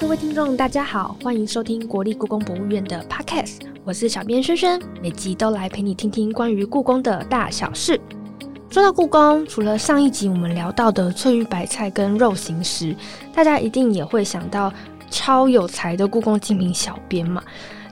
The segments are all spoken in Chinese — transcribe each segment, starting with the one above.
各位听众，大家好，欢迎收听国立故宫博物院的 Podcast，我是小编萱萱，每集都来陪你听听关于故宫的大小事。说到故宫，除了上一集我们聊到的翠玉白菜跟肉形石，大家一定也会想到超有才的故宫精品小编嘛。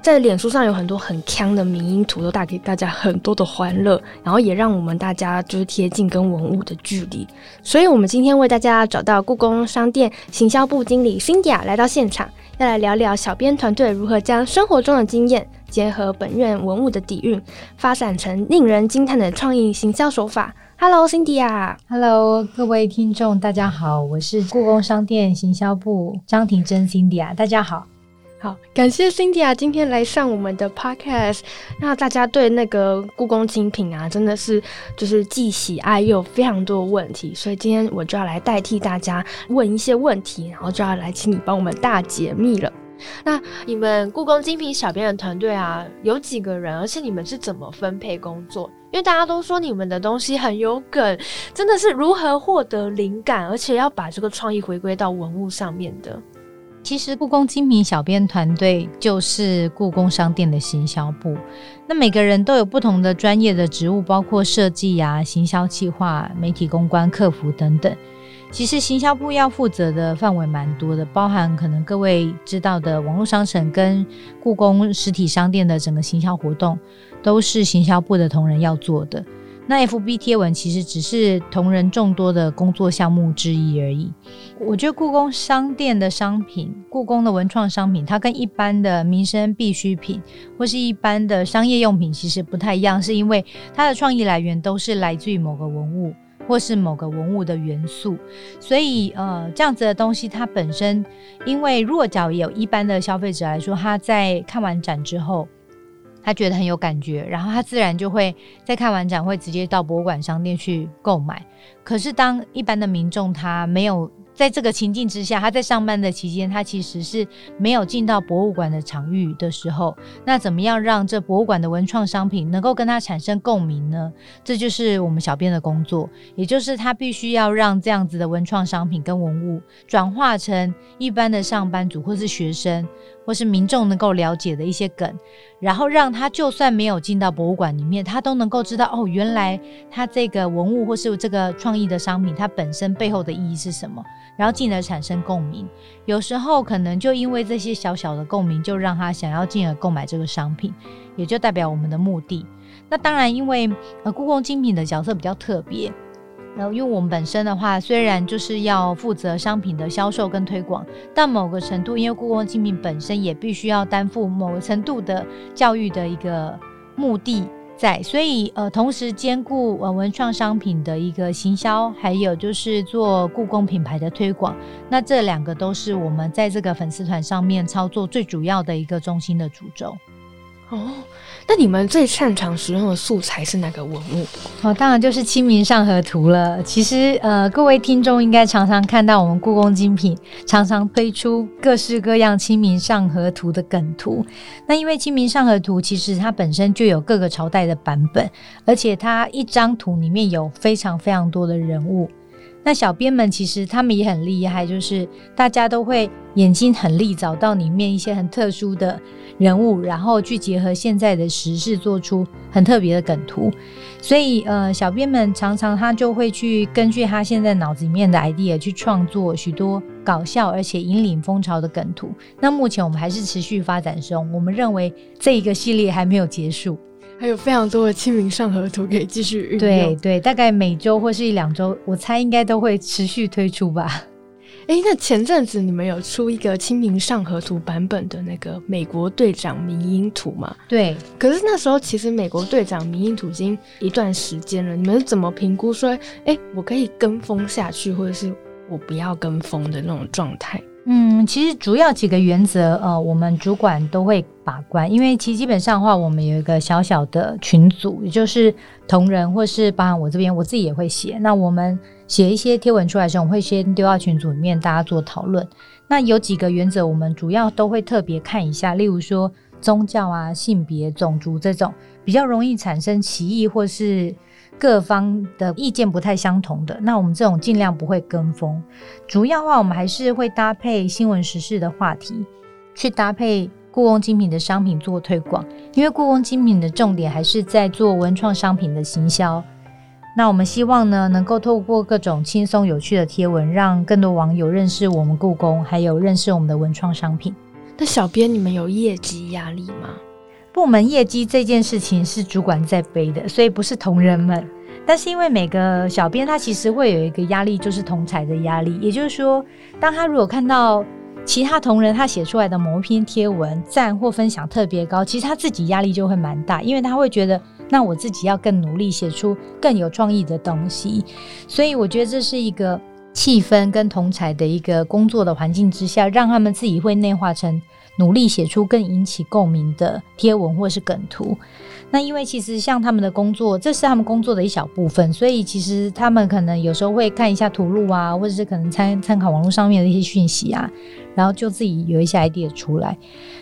在脸书上有很多很强的迷因图，都带给大家很多的欢乐，然后也让我们大家就是贴近跟文物的距离。所以，我们今天为大家找到故宫商店行销部经理 Cindy 来到现场，要来聊聊小编团队如何将生活中的经验结合本院文物的底蕴，发展成令人惊叹的创意行销手法。Hello，Cindy 啊，Hello，各位听众，大家好，我是故宫商店行销部张庭珍 Cindy 啊，大家好。好，感谢 Cindy 啊，今天来上我们的 Podcast。那大家对那个故宫精品啊，真的是就是既喜爱又有非常多的问题，所以今天我就要来代替大家问一些问题，然后就要来请你帮我们大解密了。那你们故宫精品小编的团队啊，有几个人？而且你们是怎么分配工作？因为大家都说你们的东西很有梗，真的是如何获得灵感，而且要把这个创意回归到文物上面的？其实故宫精品小编团队就是故宫商店的行销部，那每个人都有不同的专业的职务，包括设计啊、行销企划、媒体公关、客服等等。其实行销部要负责的范围蛮多的，包含可能各位知道的网络商城跟故宫实体商店的整个行销活动，都是行销部的同仁要做的。那 FB 贴文其实只是同仁众多的工作项目之一而已。我觉得故宫商店的商品，故宫的文创商品，它跟一般的民生必需品或是一般的商业用品其实不太一样，是因为它的创意来源都是来自于某个文物或是某个文物的元素。所以，呃，这样子的东西它本身，因为弱角有一般的消费者来说，他在看完展之后。他觉得很有感觉，然后他自然就会在看完展会直接到博物馆商店去购买。可是当一般的民众他没有。在这个情境之下，他在上班的期间，他其实是没有进到博物馆的场域的时候，那怎么样让这博物馆的文创商品能够跟他产生共鸣呢？这就是我们小编的工作，也就是他必须要让这样子的文创商品跟文物转化成一般的上班族或是学生或是民众能够了解的一些梗，然后让他就算没有进到博物馆里面，他都能够知道哦，原来他这个文物或是这个创意的商品，它本身背后的意义是什么。然后进而产生共鸣，有时候可能就因为这些小小的共鸣，就让他想要进而购买这个商品，也就代表我们的目的。那当然，因为呃，故宫精品的角色比较特别，然后因为我们本身的话，虽然就是要负责商品的销售跟推广，但某个程度，因为故宫精品本身也必须要担负某个程度的教育的一个目的。在，所以呃，同时兼顾呃文创商品的一个行销，还有就是做故宫品牌的推广，那这两个都是我们在这个粉丝团上面操作最主要的一个中心的主轴。哦，那你们最擅长使用的素材是哪个文物？哦，当然就是《清明上河图》了。其实，呃，各位听众应该常常看到我们故宫精品常常推出各式各样《清明上河图》的梗图。那因为《清明上河图》其实它本身就有各个朝代的版本，而且它一张图里面有非常非常多的人物。那小编们其实他们也很厉害，就是大家都会眼睛很利，找到里面一些很特殊的人物，然后去结合现在的时事，做出很特别的梗图。所以，呃，小编们常常他就会去根据他现在脑子里面的 idea 去创作许多搞笑而且引领风潮的梗图。那目前我们还是持续发展中，我们认为这一个系列还没有结束。还有非常多的清明上河图可以继续运用。对对，大概每周或是一两周，我猜应该都会持续推出吧。哎，那前阵子你们有出一个清明上河图版本的那个美国队长迷因图吗？对。可是那时候其实美国队长迷因图已经一段时间了，你们是怎么评估说，哎，我可以跟风下去，或者是我不要跟风的那种状态？嗯，其实主要几个原则，呃，我们主管都会把关，因为其实基本上的话，我们有一个小小的群组，也就是同仁或是包含我这边，我自己也会写。那我们写一些贴文出来的时候，我会先丢到群组里面，大家做讨论。那有几个原则，我们主要都会特别看一下，例如说宗教啊、性别、种族这种比较容易产生歧义或是各方的意见不太相同的，那我们这种尽量不会跟风。主要的话，我们还是会搭配新闻时事的话题，去搭配故宫精品的商品做推广。因为故宫精品的重点还是在做文创商品的行销。那我们希望呢，能够透过各种轻松有趣的贴文，让更多网友认识我们故宫，还有认识我们的文创商品。那小编，你们有业绩压力吗？部门业绩这件事情是主管在背的，所以不是同仁们。但是因为每个小编他其实会有一个压力，就是同才的压力。也就是说，当他如果看到其他同仁他写出来的某一篇贴文赞或分享特别高，其实他自己压力就会蛮大，因为他会觉得。那我自己要更努力，写出更有创意的东西。所以我觉得这是一个气氛跟同才的一个工作的环境之下，让他们自己会内化成努力写出更引起共鸣的贴文或是梗图。那因为其实像他们的工作，这是他们工作的一小部分，所以其实他们可能有时候会看一下图录啊，或者是可能参参考网络上面的一些讯息啊，然后就自己有一些 idea 出来。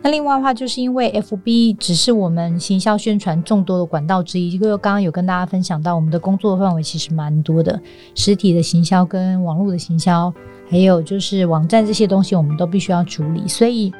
那另外的话，就是因为 FB 只是我们行销宣传众多的管道之一，因为刚刚有跟大家分享到，我们的工作范围其实蛮多的，实体的行销跟网络的行销，还有就是网站这些东西，我们都必须要处理。所以，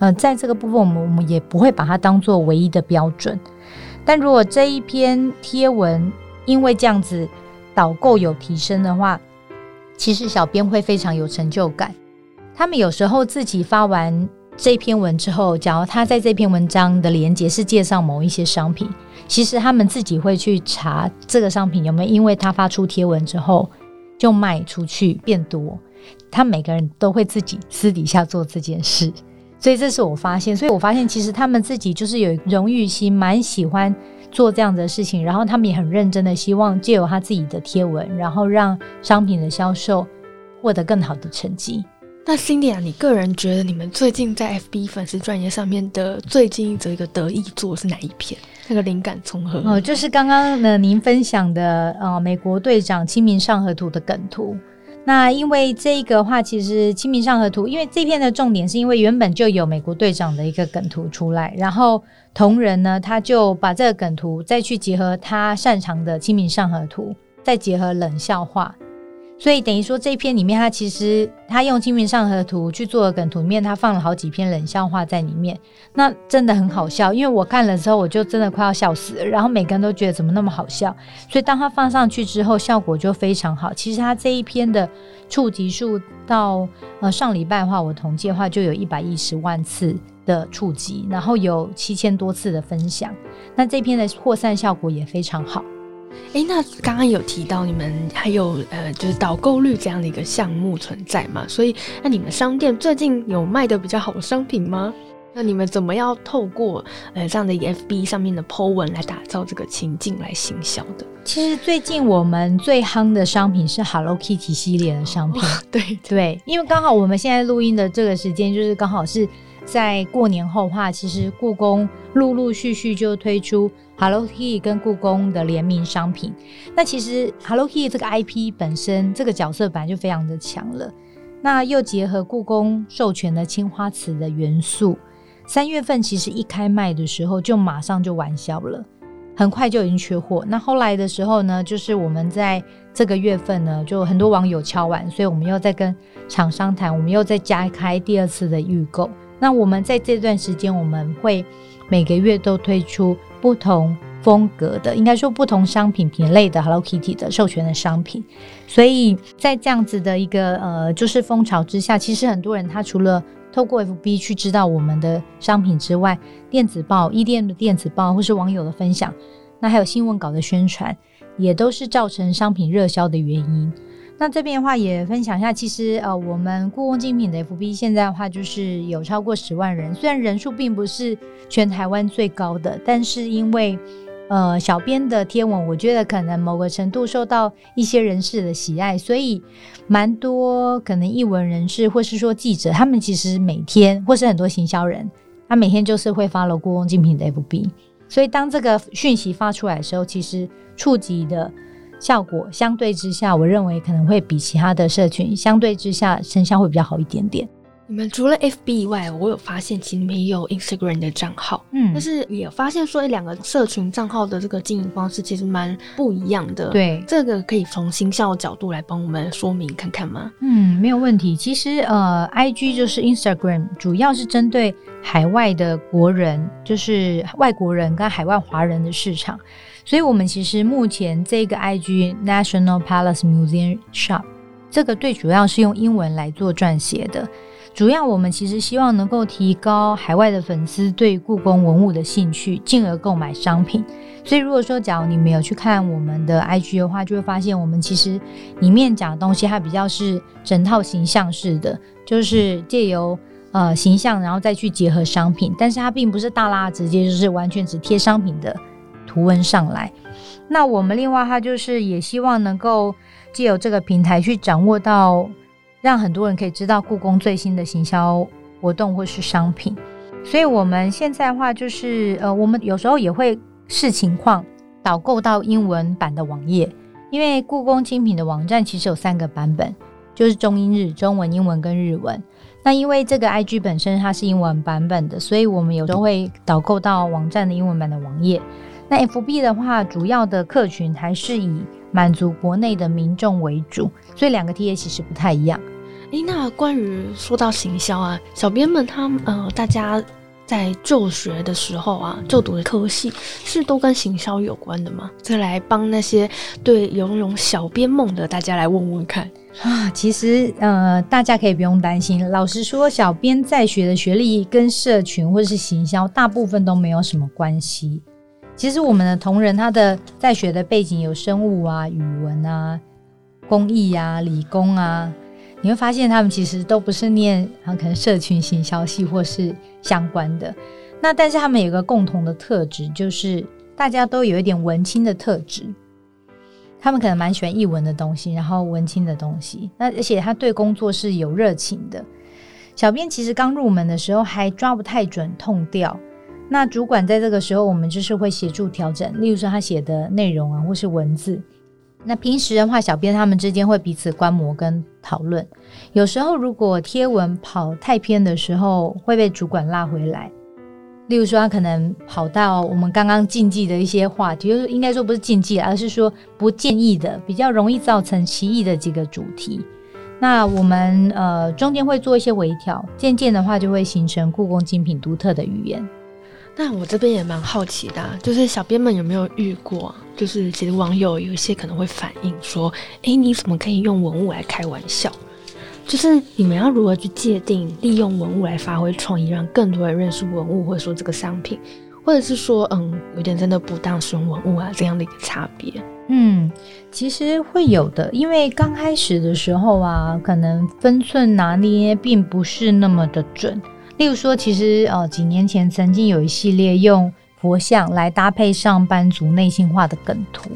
呃，在这个部分，我们我们也不会把它当做唯一的标准。但如果这一篇贴文因为这样子导购有提升的话，其实小编会非常有成就感。他们有时候自己发完。这篇文之后，假如他在这篇文章的连接是介绍某一些商品，其实他们自己会去查这个商品有没有因为他发出贴文之后就卖出去变多。他每个人都会自己私底下做这件事，所以这是我发现。所以我发现其实他们自己就是有荣誉心，蛮喜欢做这样的事情，然后他们也很认真的希望借由他自己的贴文，然后让商品的销售获得更好的成绩。那 Cindy 啊，你个人觉得你们最近在 FB 粉丝专业上面的最近一则一个得意作是哪一篇？那个灵感从何？哦，就是刚刚呢您分享的呃美国队长清明上河图的梗图。那因为这个话，其实清明上河图，因为这篇的重点是因为原本就有美国队长的一个梗图出来，然后同仁呢他就把这个梗图再去结合他擅长的清明上河图，再结合冷笑话。所以等于说这一篇里面，他其实他用清明上河图去做梗图里面，他放了好几篇冷笑话在里面，那真的很好笑。因为我看了之后，我就真的快要笑死了。然后每个人都觉得怎么那么好笑，所以当他放上去之后，效果就非常好。其实他这一篇的触及数到呃上礼拜的话，我统计的话就有一百一十万次的触及，然后有七千多次的分享。那这篇的扩散效果也非常好。哎，那刚刚有提到你们还有呃，就是导购率这样的一个项目存在嘛？所以，那你们商店最近有卖的比较好的商品吗？那你们怎么要透过呃这样的一个 FB 上面的 Po 文来打造这个情境来行销的？其实最近我们最夯的商品是 Hello Kitty 系列的商品。对对，因为刚好我们现在录音的这个时间就是刚好是在过年后话，其实故宫陆陆续续就推出。Hello Kitty 跟故宫的联名商品，那其实 Hello Kitty 这个 IP 本身这个角色本来就非常的强了，那又结合故宫授权的青花瓷的元素，三月份其实一开卖的时候就马上就完销了，很快就已经缺货。那后来的时候呢，就是我们在这个月份呢，就很多网友敲完，所以我们又在跟厂商谈，我们又再加开第二次的预购。那我们在这段时间，我们会每个月都推出。不同风格的，应该说不同商品品类的 Hello Kitty 的授权的商品，所以在这样子的一个呃，就是风潮之下，其实很多人他除了透过 FB 去知道我们的商品之外，电子报、一店的电子报或是网友的分享，那还有新闻稿的宣传，也都是造成商品热销的原因。那这边的话也分享一下，其实呃，我们故宫精品的 FB 现在的话就是有超过十万人，虽然人数并不是全台湾最高的，但是因为呃小编的贴文，我觉得可能某个程度受到一些人士的喜爱，所以蛮多可能译文人士或是说记者，他们其实每天或是很多行销人，他每天就是会发了故宫精品的 FB，所以当这个讯息发出来的时候，其实触及的。效果相对之下，我认为可能会比其他的社群相对之下成效会比较好一点点。你们除了 FB 以外，我有发现其实你们也有 Instagram 的账号，嗯但，是也发现说两个社群账号的这个经营方式其实蛮不一样的。，对，这个可以从行销角度来帮我们说明看看吗？嗯，没有问题。其实呃，IG 就是 Instagram，主要是针对海外的国人，就是外国人跟海外华人的市场。所以，我们其实目前这个 IG National Palace Museum Shop，这个最主要是用英文来做撰写的。主要我们其实希望能够提高海外的粉丝对故宫文物的兴趣，进而购买商品。所以，如果说假如你没有去看我们的 IG 的话，就会发现我们其实里面讲的东西，它比较是整套形象式的，就是借由呃形象，然后再去结合商品，但是它并不是大拉直接就是完全只贴商品的图文上来。那我们另外，它就是也希望能够借由这个平台去掌握到，让很多人可以知道故宫最新的行销活动或是商品。所以我们现在的话，就是呃，我们有时候也会视情况导购到英文版的网页，因为故宫精品的网站其实有三个版本，就是中英日、中文、英文跟日文。那因为这个 IG 本身它是英文版本的，所以我们有时候会导购到网站的英文版的网页。那 FB 的话，主要的客群还是以满足国内的民众为主，所以两个 TA 其实不太一样。诶，那关于说到行销啊，小编们他们呃，大家在就学的时候啊，就读的科系是都跟行销有关的吗？再来帮那些对游泳小编梦的大家来问问看。啊，其实呃，大家可以不用担心。老实说，小编在学的学历跟社群或者是行销，大部分都没有什么关系。其实我们的同仁他的在学的背景有生物啊、语文啊、工艺啊、理工啊，你会发现他们其实都不是念啊，可能社群行销系或是相关的。那但是他们有个共同的特质，就是大家都有一点文青的特质。他们可能蛮喜欢译文的东西，然后文青的东西。那而且他对工作是有热情的。小编其实刚入门的时候还抓不太准痛调，那主管在这个时候，我们就是会协助调整，例如说他写的内容啊，或是文字。那平时的话，小编他们之间会彼此观摩跟讨论。有时候如果贴文跑太偏的时候，会被主管拉回来。例如说，他可能跑到我们刚刚禁忌的一些话题，就是应该说不是禁忌，而是说不建议的，比较容易造成歧义的几个主题。那我们呃中间会做一些微调，渐渐的话就会形成故宫精品独特的语言。那我这边也蛮好奇的、就是小编们有没有遇过？就是其实网友有一些可能会反映说，诶，你怎么可以用文物来开玩笑？就是你们要如何去界定利用文物来发挥创意，让更多人认识文物，或者说这个商品，或者是说，嗯，有点真的不当使用文物啊这样的一个差别？嗯，其实会有的，因为刚开始的时候啊，可能分寸拿捏并不是那么的准。例如说，其实呃几年前曾经有一系列用佛像来搭配上班族内心化的梗图。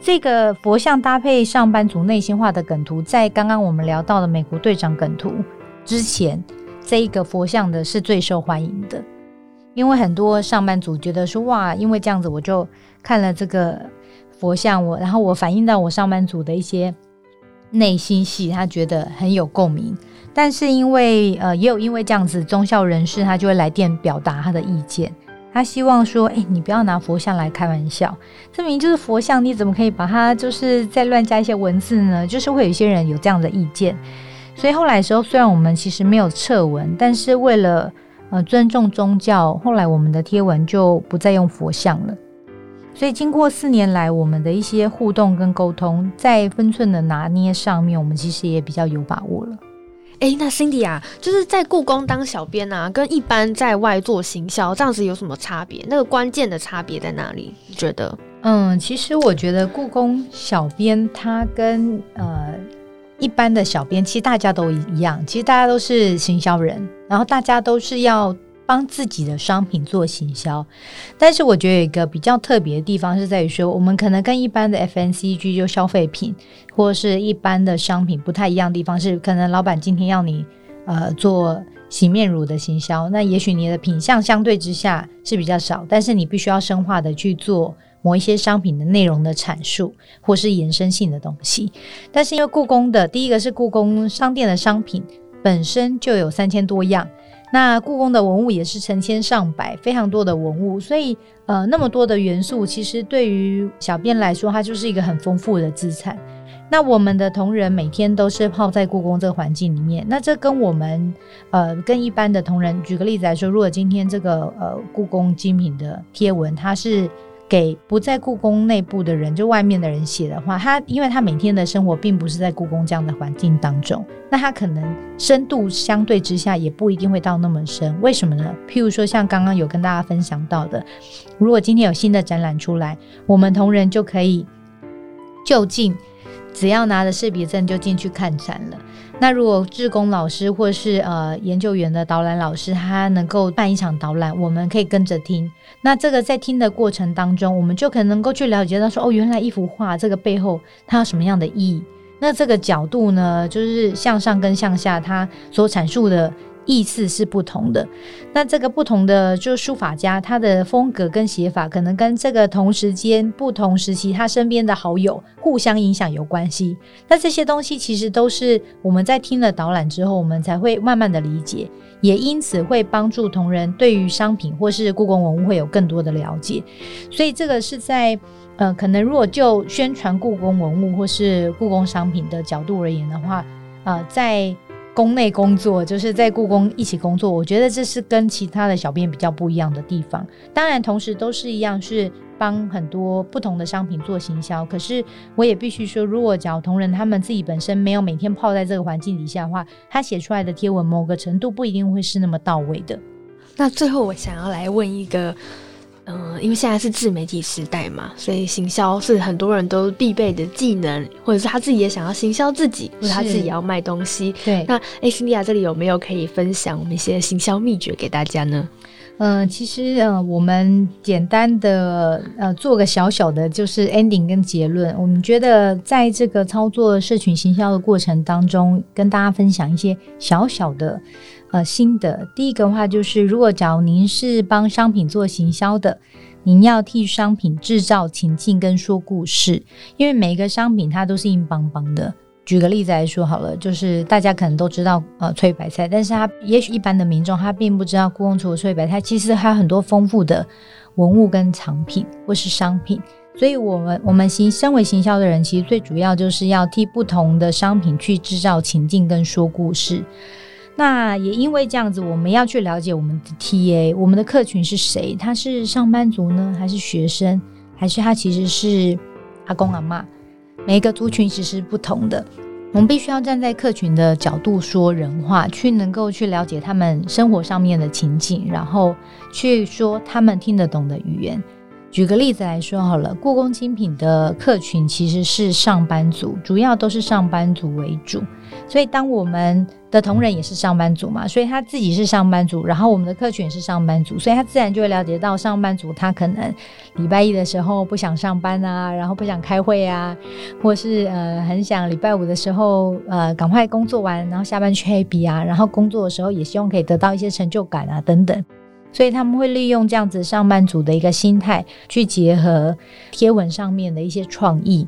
这个佛像搭配上班族内心化的梗图，在刚刚我们聊到的美国队长梗图之前，这一个佛像的是最受欢迎的，因为很多上班族觉得说哇，因为这样子我就看了这个佛像，我然后我反映到我上班族的一些内心戏，他觉得很有共鸣。但是因为呃，也有因为这样子，宗教人士他就会来电表达他的意见。他希望说，哎、你不要拿佛像来开玩笑，这明明就是佛像，你怎么可以把它就是再乱加一些文字呢？就是会有一些人有这样的意见。所以后来的时候，虽然我们其实没有撤文，但是为了呃尊重宗教，后来我们的贴文就不再用佛像了。所以经过四年来，我们的一些互动跟沟通，在分寸的拿捏上面，我们其实也比较有把握了。诶，那 Cindy 啊，就是在故宫当小编啊，跟一般在外做行销这样子有什么差别？那个关键的差别在哪里？你觉得？嗯，其实我觉得故宫小编他跟呃一般的小编，其实大家都一样，其实大家都是行销人，然后大家都是要帮自己的商品做行销。但是我觉得有一个比较特别的地方是在于说，我们可能跟一般的 FNCG 就消费品或是一般的商品不太一样的地方是，可能老板今天要你呃做洗面乳的行销，那也许你的品相相对之下是比较少，但是你必须要深化的去做某一些商品的内容的阐述，或是延伸性的东西。但是因为故宫的第一个是故宫商店的商品本身就有三千多样。那故宫的文物也是成千上百，非常多的文物，所以呃，那么多的元素，其实对于小编来说，它就是一个很丰富的资产。那我们的同仁每天都是泡在故宫这个环境里面，那这跟我们呃跟一般的同仁，举个例子来说，如果今天这个呃故宫精品的贴文，它是。给不在故宫内部的人，就外面的人写的话，他因为他每天的生活并不是在故宫这样的环境当中，那他可能深度相对之下也不一定会到那么深。为什么呢？譬如说像刚刚有跟大家分享到的，如果今天有新的展览出来，我们同仁就可以就近，只要拿着识别证就进去看展了。那如果志工老师或是呃研究员的导览老师，他能够办一场导览，我们可以跟着听。那这个在听的过程当中，我们就可能能够去了解到说，哦，原来一幅画这个背后它有什么样的意义。那这个角度呢，就是向上跟向下，它所阐述的。意思是不同的，那这个不同的就书法家他的风格跟写法，可能跟这个同时间不同时期他身边的好友互相影响有关系。那这些东西其实都是我们在听了导览之后，我们才会慢慢的理解，也因此会帮助同仁对于商品或是故宫文物会有更多的了解。所以这个是在呃，可能如果就宣传故宫文物或是故宫商品的角度而言的话，呃，在宫内工作就是在故宫一起工作，我觉得这是跟其他的小编比较不一样的地方。当然，同时都是一样是帮很多不同的商品做行销。可是我也必须说，如果讲同仁他们自己本身没有每天泡在这个环境底下的话，他写出来的贴文某个程度不一定会是那么到位的。那最后我想要来问一个。嗯，因为现在是自媒体时代嘛，所以行销是很多人都必备的技能，或者是他自己也想要行销自己，或者他自己也要卖东西。对，那艾辛利亚这里有没有可以分享我们一些行销秘诀给大家呢？嗯，其实呃，我们简单的呃做个小小的，就是 ending 跟结论。我们觉得在这个操作社群行销的过程当中，跟大家分享一些小小的。呃，新的第一个话就是，如果假如您是帮商品做行销的，您要替商品制造情境跟说故事，因为每一个商品它都是硬邦邦的。举个例子来说好了，就是大家可能都知道呃翠白菜，但是它也许一般的民众他并不知道故宫除了翠白菜，其实还有很多丰富的文物跟藏品或是商品。所以，我们我们行身为行销的人，其实最主要就是要替不同的商品去制造情境跟说故事。那也因为这样子，我们要去了解我们的 TA，我们的客群是谁？他是上班族呢，还是学生，还是他其实是阿公阿妈？每一个族群其实是不同的，我们必须要站在客群的角度说人话，去能够去了解他们生活上面的情景，然后去说他们听得懂的语言。举个例子来说好了，故宫精品的客群其实是上班族，主要都是上班族为主。所以当我们的同仁也是上班族嘛，所以他自己是上班族，然后我们的客群也是上班族，所以他自然就会了解到上班族他可能礼拜一的时候不想上班啊，然后不想开会啊，或是呃很想礼拜五的时候呃赶快工作完，然后下班去 happy 啊，然后工作的时候也希望可以得到一些成就感啊等等。所以他们会利用这样子上班族的一个心态，去结合贴文上面的一些创意。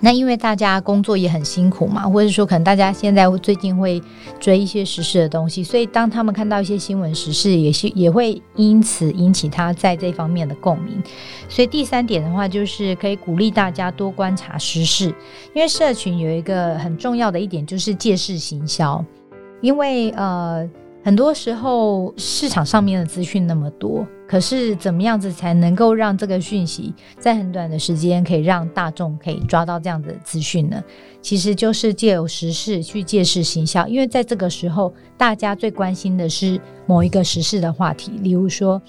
那因为大家工作也很辛苦嘛，或者说可能大家现在最近会追一些时事的东西，所以当他们看到一些新闻时事，也是也会因此引起他在这方面的共鸣。所以第三点的话，就是可以鼓励大家多观察时事，因为社群有一个很重要的一点就是借势行销，因为呃。很多时候市场上面的资讯那么多，可是怎么样子才能够让这个讯息在很短的时间可以让大众可以抓到这样的资讯呢？其实就是借由时事去借势行销，因为在这个时候大家最关心的是某一个时事的话题，例如说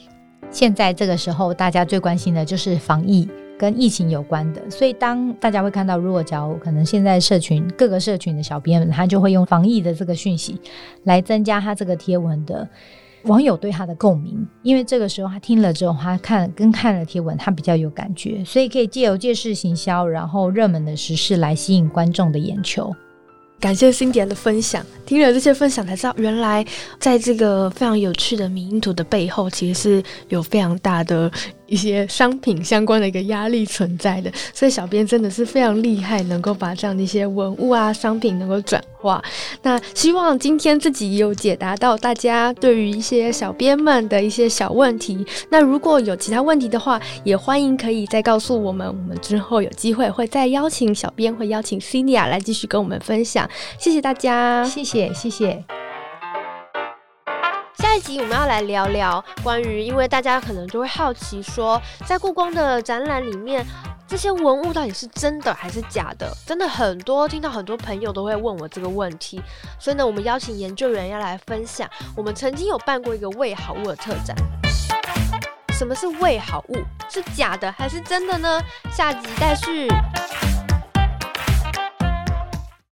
现在这个时候大家最关心的就是防疫。跟疫情有关的，所以当大家会看到，如果假如可能现在社群各个社群的小编们，他就会用防疫的这个讯息来增加他这个贴文的网友对他的共鸣，因为这个时候他听了之后，他看跟看了贴文，他比较有感觉，所以可以借由借势行销，然后热门的时事来吸引观众的眼球。感谢辛迪的分享，听了这些分享才知道，原来在这个非常有趣的迷因图的背后，其实是有非常大的一些商品相关的一个压力存在的，所以小编真的是非常厉害，能够把这样的一些文物啊、商品能够转化。那希望今天自己有解答到大家对于一些小编们的一些小问题。那如果有其他问题的话，也欢迎可以再告诉我们，我们之后有机会会再邀请小编，会邀请 c i n d a 来继续跟我们分享。谢谢大家，谢谢谢谢。下一集我们要来聊聊关于，因为大家可能就会好奇说，在故宫的展览里面，这些文物到底是真的还是假的？真的很多，听到很多朋友都会问我这个问题，所以呢，我们邀请研究员要来分享。我们曾经有办过一个未好物的特展，什么是未好物？是假的还是真的呢？下集待续。